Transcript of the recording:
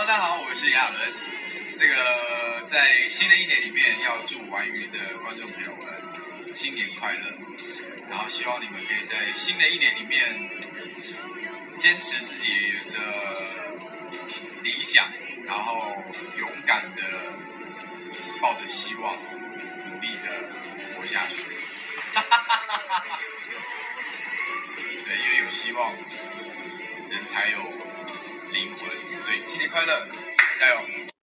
大家好，我是亚伦。这个在新的一年里面，要祝玩语的观众朋友们新年快乐。然后希望你们可以在新的一年里面坚持自己的理想，然后勇敢的抱着希望，努力的活下去。对，因为有希望，人才有灵魂。所以新年快乐，加油！